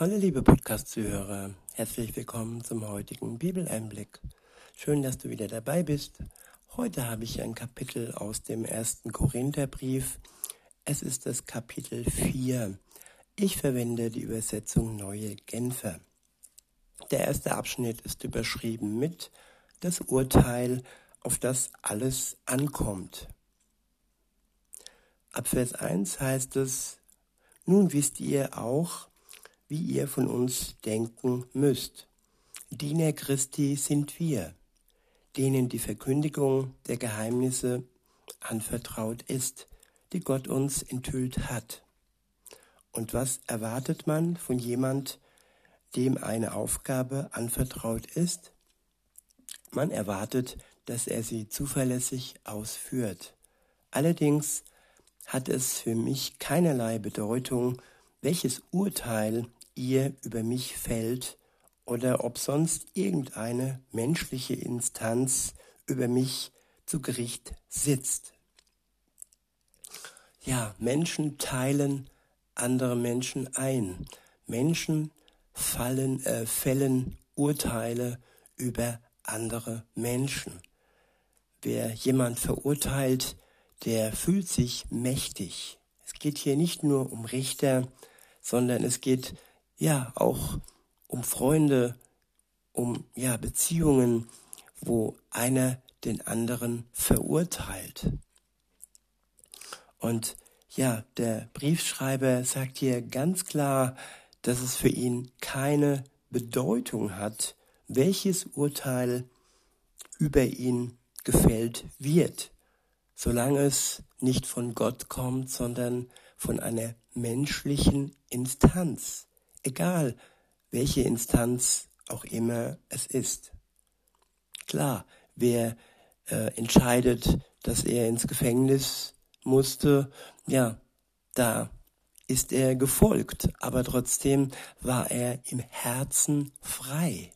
Hallo liebe Podcast-Zuhörer, herzlich willkommen zum heutigen Bibeleinblick. Schön, dass du wieder dabei bist. Heute habe ich ein Kapitel aus dem ersten Korintherbrief. Es ist das Kapitel 4. Ich verwende die Übersetzung Neue Genfer. Der erste Abschnitt ist überschrieben mit das Urteil, auf das alles ankommt. Ab Vers 1 heißt es, nun wisst ihr auch, wie ihr von uns denken müsst. Diener Christi sind wir, denen die Verkündigung der Geheimnisse anvertraut ist, die Gott uns enthüllt hat. Und was erwartet man von jemand, dem eine Aufgabe anvertraut ist? Man erwartet, dass er sie zuverlässig ausführt. Allerdings hat es für mich keinerlei Bedeutung, welches Urteil ihr über mich fällt oder ob sonst irgendeine menschliche Instanz über mich zu Gericht sitzt. Ja, Menschen teilen andere Menschen ein. Menschen fallen, äh, fällen Urteile über andere Menschen. Wer jemand verurteilt, der fühlt sich mächtig. Es geht hier nicht nur um Richter, sondern es geht ja auch um Freunde, um ja Beziehungen, wo einer den anderen verurteilt. Und ja, der Briefschreiber sagt hier ganz klar, dass es für ihn keine Bedeutung hat, welches Urteil über ihn gefällt wird, solange es nicht von Gott kommt, sondern von einer menschlichen Instanz egal welche Instanz auch immer es ist. Klar, wer äh, entscheidet, dass er ins Gefängnis musste, ja, da ist er gefolgt, aber trotzdem war er im Herzen frei.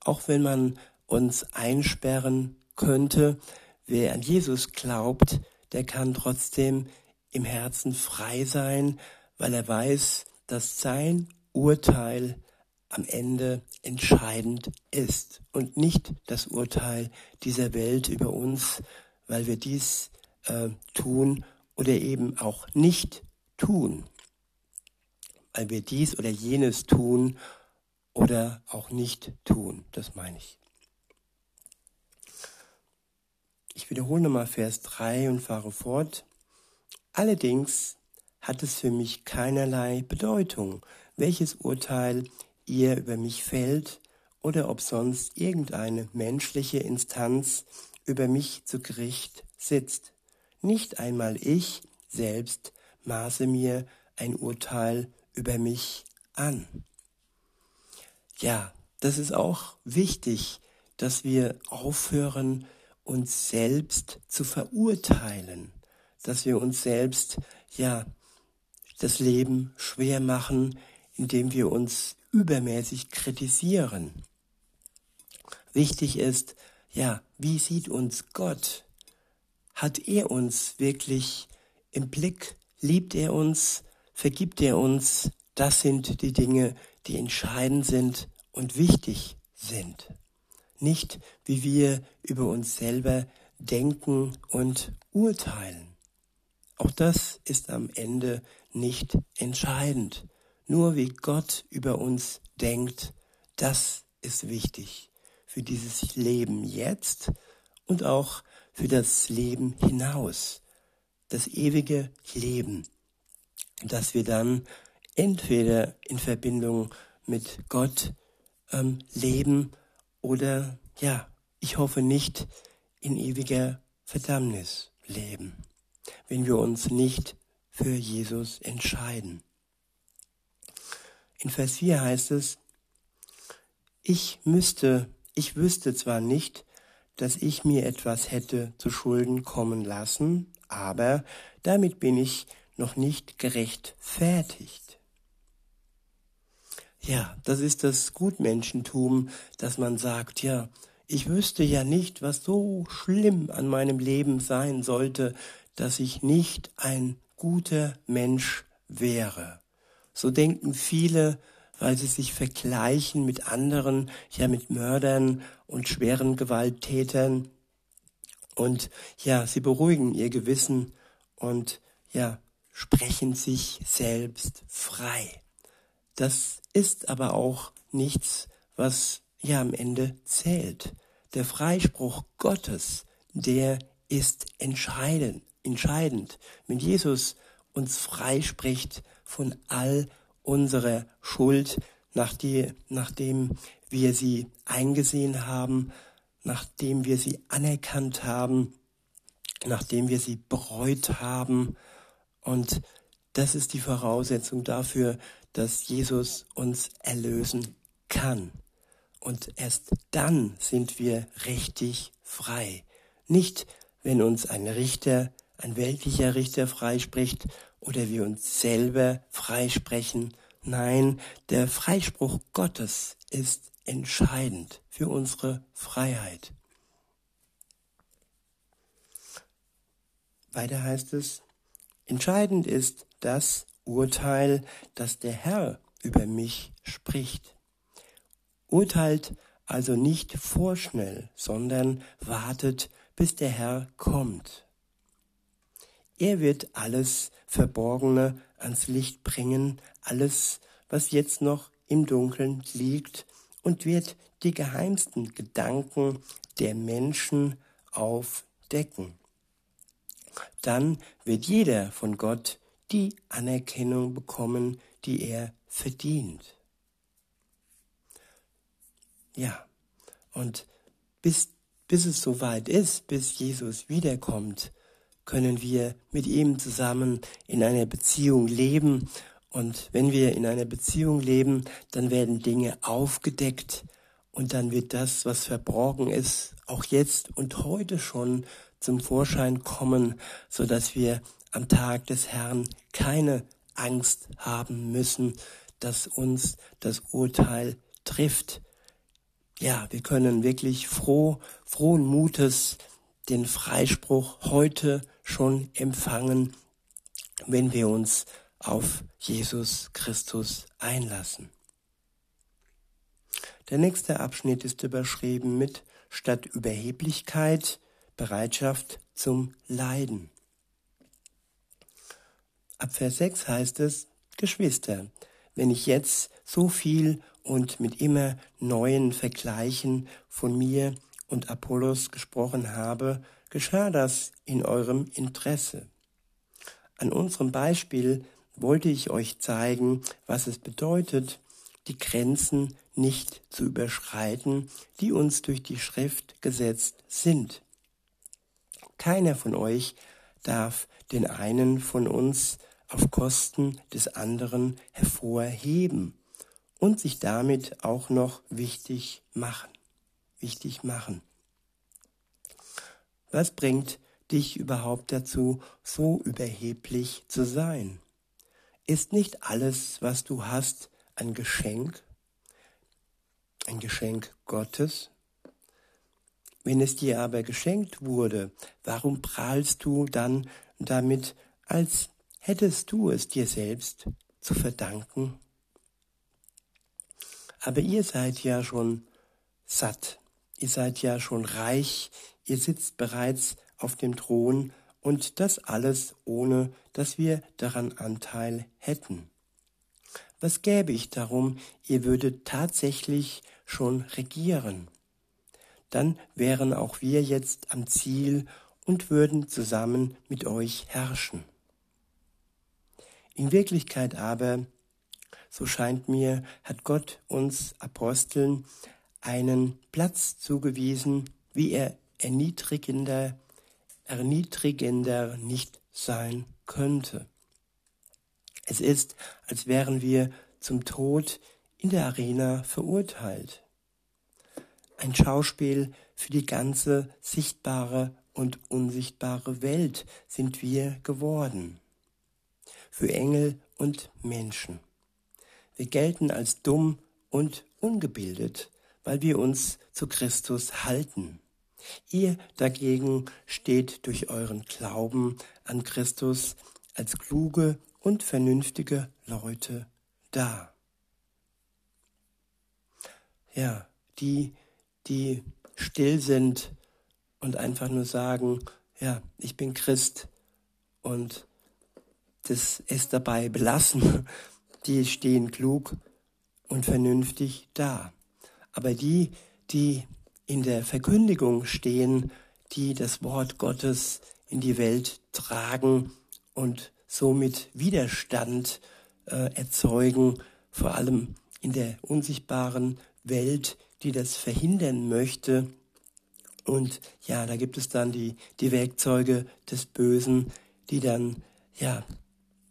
Auch wenn man uns einsperren könnte, wer an Jesus glaubt, der kann trotzdem im Herzen frei sein, weil er weiß, dass sein Urteil am Ende entscheidend ist und nicht das Urteil dieser Welt über uns, weil wir dies äh, tun oder eben auch nicht tun, weil wir dies oder jenes tun oder auch nicht tun, das meine ich. Ich wiederhole nochmal Vers 3 und fahre fort. Allerdings hat es für mich keinerlei Bedeutung, welches Urteil ihr über mich fällt oder ob sonst irgendeine menschliche Instanz über mich zu Gericht sitzt. Nicht einmal ich selbst maße mir ein Urteil über mich an. Ja, das ist auch wichtig, dass wir aufhören, uns selbst zu verurteilen, dass wir uns selbst ja das Leben schwer machen, indem wir uns übermäßig kritisieren. Wichtig ist, ja, wie sieht uns Gott? Hat er uns wirklich im Blick? Liebt er uns? Vergibt er uns? Das sind die Dinge, die entscheidend sind und wichtig sind. Nicht, wie wir über uns selber denken und urteilen. Auch das ist am Ende nicht entscheidend. Nur wie Gott über uns denkt, das ist wichtig für dieses Leben jetzt und auch für das Leben hinaus, das ewige Leben, das wir dann entweder in Verbindung mit Gott ähm, leben oder ja, ich hoffe nicht in ewiger Verdammnis leben wenn wir uns nicht für Jesus entscheiden. In Vers 4 heißt es, ich müsste, ich wüsste zwar nicht, dass ich mir etwas hätte zu Schulden kommen lassen, aber damit bin ich noch nicht gerechtfertigt. Ja, das ist das Gutmenschentum, dass man sagt, ja, ich wüsste ja nicht, was so schlimm an meinem Leben sein sollte, dass ich nicht ein guter Mensch wäre. So denken viele, weil sie sich vergleichen mit anderen, ja mit Mördern und schweren Gewalttätern. Und ja, sie beruhigen ihr Gewissen und ja, sprechen sich selbst frei. Das ist aber auch nichts, was ja am Ende zählt. Der Freispruch Gottes, der ist entscheidend, entscheidend. Wenn Jesus uns freispricht von all unserer Schuld, nachdem wir sie eingesehen haben, nachdem wir sie anerkannt haben, nachdem wir sie bereut haben. Und das ist die Voraussetzung dafür, dass Jesus uns erlösen kann. Und erst dann sind wir richtig frei. Nicht, wenn uns ein Richter, ein weltlicher Richter freispricht oder wir uns selber freisprechen. Nein, der Freispruch Gottes ist entscheidend für unsere Freiheit. Weiter heißt es, entscheidend ist das Urteil, das der Herr über mich spricht. Urteilt also nicht vorschnell, sondern wartet, bis der Herr kommt. Er wird alles Verborgene ans Licht bringen, alles, was jetzt noch im Dunkeln liegt, und wird die geheimsten Gedanken der Menschen aufdecken. Dann wird jeder von Gott die Anerkennung bekommen, die er verdient. Ja, und bis, bis es soweit ist, bis Jesus wiederkommt, können wir mit ihm zusammen in einer Beziehung leben. Und wenn wir in einer Beziehung leben, dann werden Dinge aufgedeckt und dann wird das, was verborgen ist, auch jetzt und heute schon zum Vorschein kommen, so dass wir am Tag des Herrn keine Angst haben müssen, dass uns das Urteil trifft, ja, wir können wirklich froh, frohen Mutes den Freispruch heute schon empfangen, wenn wir uns auf Jesus Christus einlassen. Der nächste Abschnitt ist überschrieben mit statt Überheblichkeit Bereitschaft zum Leiden. Ab Vers 6 heißt es, Geschwister, wenn ich jetzt so viel und mit immer neuen Vergleichen von mir und Apollos gesprochen habe, geschah das in eurem Interesse. An unserem Beispiel wollte ich euch zeigen, was es bedeutet, die Grenzen nicht zu überschreiten, die uns durch die Schrift gesetzt sind. Keiner von euch darf den einen von uns auf Kosten des anderen hervorheben und sich damit auch noch wichtig machen. Wichtig machen. Was bringt dich überhaupt dazu, so überheblich zu sein? Ist nicht alles, was du hast, ein Geschenk? Ein Geschenk Gottes? Wenn es dir aber geschenkt wurde, warum prahlst du dann damit, als hättest du es dir selbst zu verdanken? Aber ihr seid ja schon satt, ihr seid ja schon reich, ihr sitzt bereits auf dem Thron und das alles ohne, dass wir daran Anteil hätten. Was gäbe ich darum, ihr würdet tatsächlich schon regieren? Dann wären auch wir jetzt am Ziel und würden zusammen mit euch herrschen. In Wirklichkeit aber so scheint mir, hat Gott uns Aposteln einen Platz zugewiesen, wie er erniedrigender, erniedrigender nicht sein könnte. Es ist, als wären wir zum Tod in der Arena verurteilt. Ein Schauspiel für die ganze sichtbare und unsichtbare Welt sind wir geworden. Für Engel und Menschen. Wir gelten als dumm und ungebildet, weil wir uns zu Christus halten. Ihr dagegen steht durch euren Glauben an Christus als kluge und vernünftige Leute da. ja, die, die still sind und einfach nur sagen, ja, ich bin Christ und das es dabei belassen, die stehen klug und vernünftig da. Aber die, die in der Verkündigung stehen, die das Wort Gottes in die Welt tragen und somit Widerstand äh, erzeugen, vor allem in der unsichtbaren Welt, die das verhindern möchte. Und ja, da gibt es dann die, die Werkzeuge des Bösen, die dann ja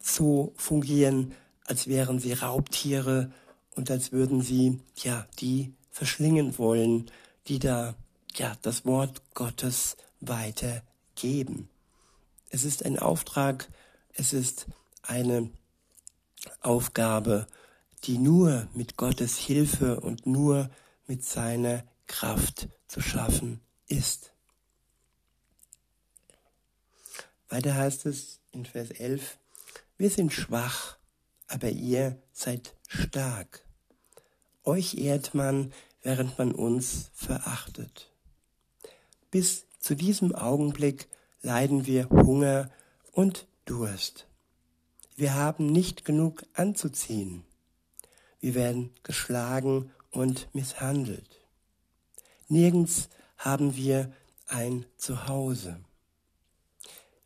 so fungieren, als wären sie Raubtiere und als würden sie ja die verschlingen wollen, die da ja das Wort Gottes weitergeben. Es ist ein Auftrag, es ist eine Aufgabe, die nur mit Gottes Hilfe und nur mit seiner Kraft zu schaffen ist. Weiter heißt es in Vers 11, wir sind schwach, aber ihr seid stark. Euch ehrt man, während man uns verachtet. Bis zu diesem Augenblick leiden wir Hunger und Durst. Wir haben nicht genug anzuziehen. Wir werden geschlagen und misshandelt. Nirgends haben wir ein Zuhause.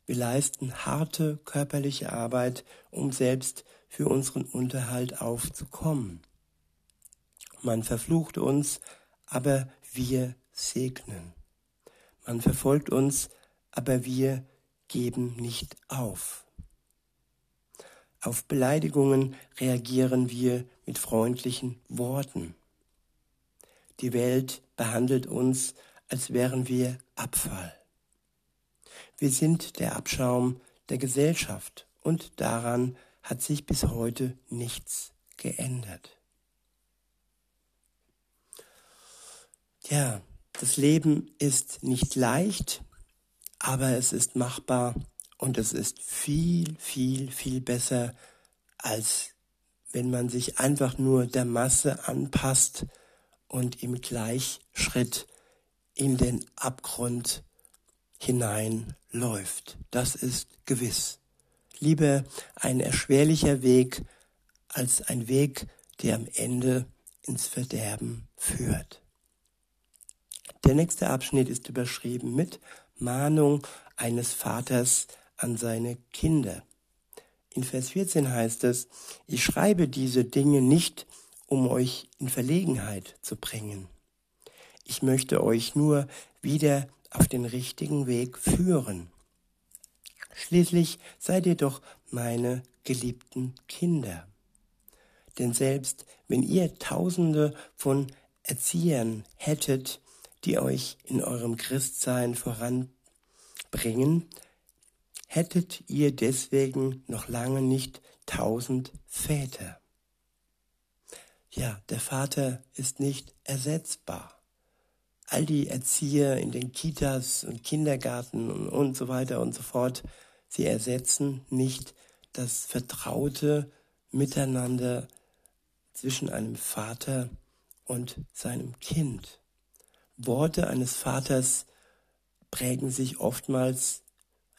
Wir leisten harte körperliche Arbeit, um selbst für unseren Unterhalt aufzukommen. Man verflucht uns, aber wir segnen. Man verfolgt uns, aber wir geben nicht auf. Auf Beleidigungen reagieren wir mit freundlichen Worten. Die Welt behandelt uns, als wären wir Abfall. Wir sind der Abschaum der Gesellschaft und daran hat sich bis heute nichts geändert. Ja, das Leben ist nicht leicht, aber es ist machbar und es ist viel, viel, viel besser, als wenn man sich einfach nur der Masse anpasst und im Gleichschritt in den Abgrund hineinläuft. Das ist gewiss. Lieber ein erschwerlicher Weg als ein Weg, der am Ende ins Verderben führt. Der nächste Abschnitt ist überschrieben mit Mahnung eines Vaters an seine Kinder. In Vers 14 heißt es, ich schreibe diese Dinge nicht, um euch in Verlegenheit zu bringen. Ich möchte euch nur wieder auf den richtigen Weg führen. Schließlich seid ihr doch meine geliebten Kinder. Denn selbst wenn ihr Tausende von Erziehern hättet, die euch in eurem Christsein voranbringen, hättet ihr deswegen noch lange nicht tausend Väter. Ja, der Vater ist nicht ersetzbar. All die Erzieher in den Kitas und Kindergarten und, und so weiter und so fort, sie ersetzen nicht das vertraute Miteinander zwischen einem Vater und seinem Kind. Worte eines Vaters prägen sich oftmals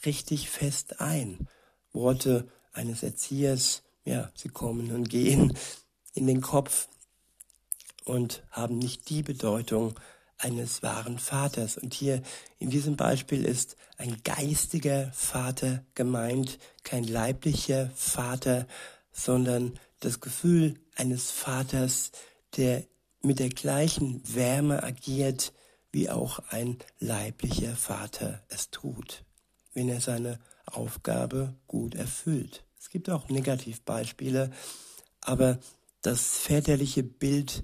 richtig fest ein. Worte eines Erziehers, ja, sie kommen und gehen in den Kopf und haben nicht die Bedeutung eines wahren Vaters. Und hier in diesem Beispiel ist ein geistiger Vater gemeint, kein leiblicher Vater, sondern das Gefühl eines Vaters, der mit der gleichen Wärme agiert, wie auch ein leiblicher Vater es tut wenn er seine Aufgabe gut erfüllt. Es gibt auch Negativbeispiele, aber das väterliche Bild,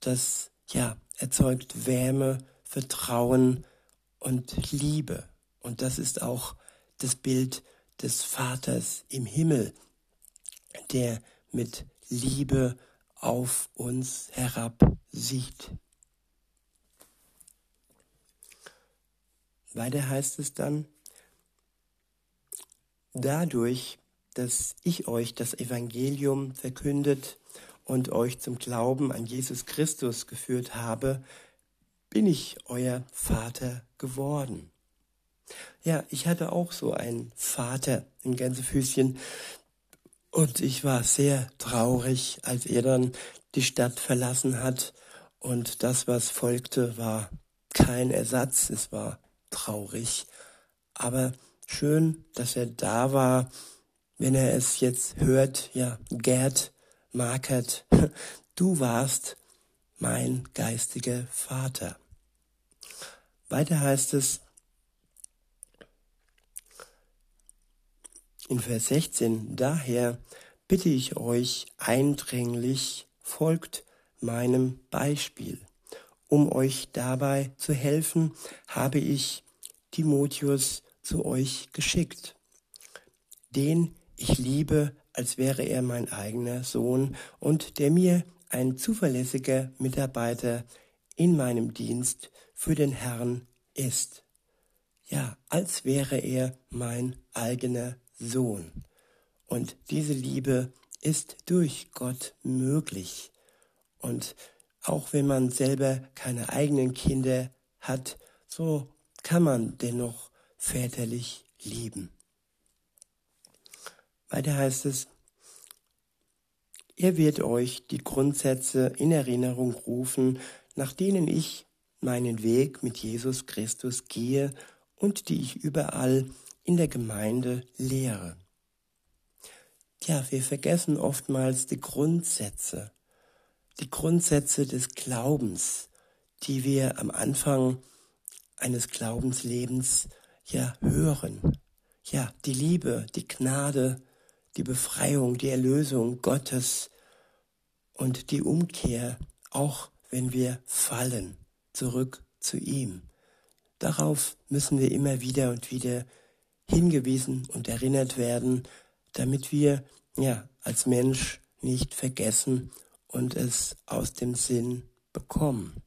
das ja erzeugt Wärme, Vertrauen und Liebe. Und das ist auch das Bild des Vaters im Himmel, der mit Liebe auf uns herab sieht. Weiter heißt es dann, dadurch, dass ich euch das Evangelium verkündet und euch zum Glauben an Jesus Christus geführt habe, bin ich euer Vater geworden. Ja, ich hatte auch so einen Vater in Gänsefüßchen und ich war sehr traurig, als er dann die Stadt verlassen hat. Und das, was folgte, war kein Ersatz, es war traurig, aber schön, dass er da war, wenn er es jetzt hört, ja, Gerd, Markert, du warst mein geistiger Vater. Weiter heißt es in Vers 16, daher bitte ich euch eindringlich, folgt meinem Beispiel. Um euch dabei zu helfen, habe ich Timotheus zu euch geschickt. Den ich liebe, als wäre er mein eigener Sohn und der mir ein zuverlässiger Mitarbeiter in meinem Dienst für den Herrn ist. Ja, als wäre er mein eigener Sohn. Und diese Liebe ist durch Gott möglich. Und auch wenn man selber keine eigenen Kinder hat, so kann man dennoch väterlich lieben. Weiter heißt es, er wird euch die Grundsätze in Erinnerung rufen, nach denen ich meinen Weg mit Jesus Christus gehe und die ich überall in der Gemeinde lehre. Ja, wir vergessen oftmals die Grundsätze, die Grundsätze des Glaubens, die wir am Anfang eines Glaubenslebens ja hören. Ja, die Liebe, die Gnade, die Befreiung, die Erlösung Gottes und die Umkehr, auch wenn wir fallen zurück zu ihm. Darauf müssen wir immer wieder und wieder hingewiesen und erinnert werden, damit wir ja als Mensch nicht vergessen und es aus dem Sinn bekommen.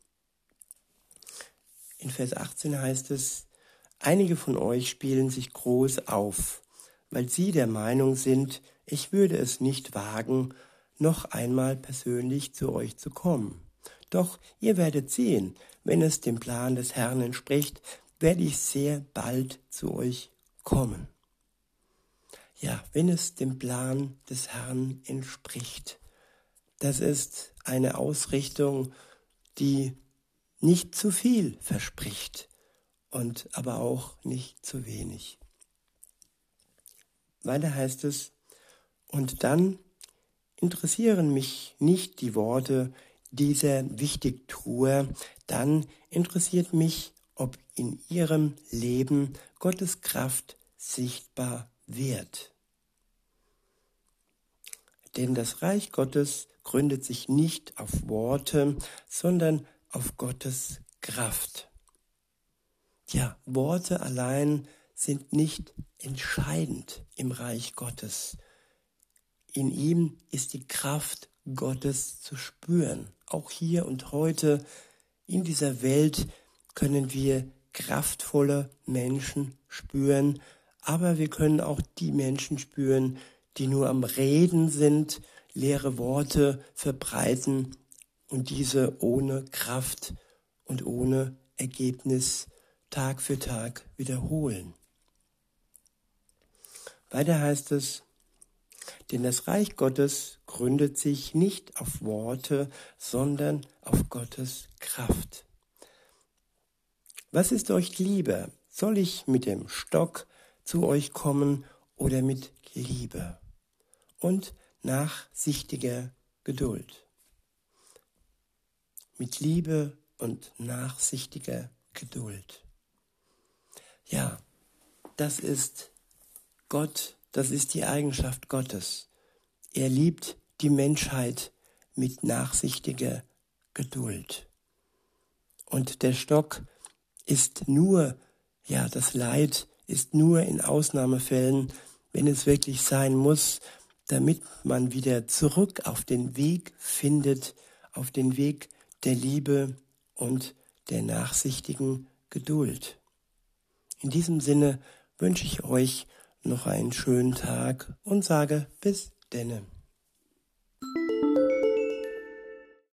In Vers 18 heißt es, einige von euch spielen sich groß auf, weil sie der Meinung sind, ich würde es nicht wagen, noch einmal persönlich zu euch zu kommen. Doch ihr werdet sehen, wenn es dem Plan des Herrn entspricht, werde ich sehr bald zu euch kommen. Ja, wenn es dem Plan des Herrn entspricht. Das ist eine Ausrichtung, die nicht zu viel verspricht und aber auch nicht zu wenig. Weiter heißt es, und dann interessieren mich nicht die Worte, dieser Wichtigtuer, dann interessiert mich, ob in ihrem Leben Gottes Kraft sichtbar wird. Denn das Reich Gottes gründet sich nicht auf Worte, sondern auf Gottes Kraft. Ja, Worte allein sind nicht entscheidend im Reich Gottes. In ihm ist die Kraft Gottes zu spüren. Auch hier und heute in dieser Welt können wir kraftvolle Menschen spüren, aber wir können auch die Menschen spüren, die nur am Reden sind, leere Worte verbreiten und diese ohne Kraft und ohne Ergebnis Tag für Tag wiederholen. Weiter heißt es, denn das Reich Gottes gründet sich nicht auf Worte, sondern auf Gottes Kraft. Was ist euch lieber? Soll ich mit dem Stock zu euch kommen oder mit Liebe und nachsichtiger Geduld? Mit Liebe und nachsichtiger Geduld. Ja, das ist Gott das ist die Eigenschaft Gottes. Er liebt die Menschheit mit nachsichtiger Geduld. Und der Stock ist nur, ja, das Leid ist nur in Ausnahmefällen, wenn es wirklich sein muss, damit man wieder zurück auf den Weg findet, auf den Weg der Liebe und der nachsichtigen Geduld. In diesem Sinne wünsche ich euch noch einen schönen Tag und sage bis denne.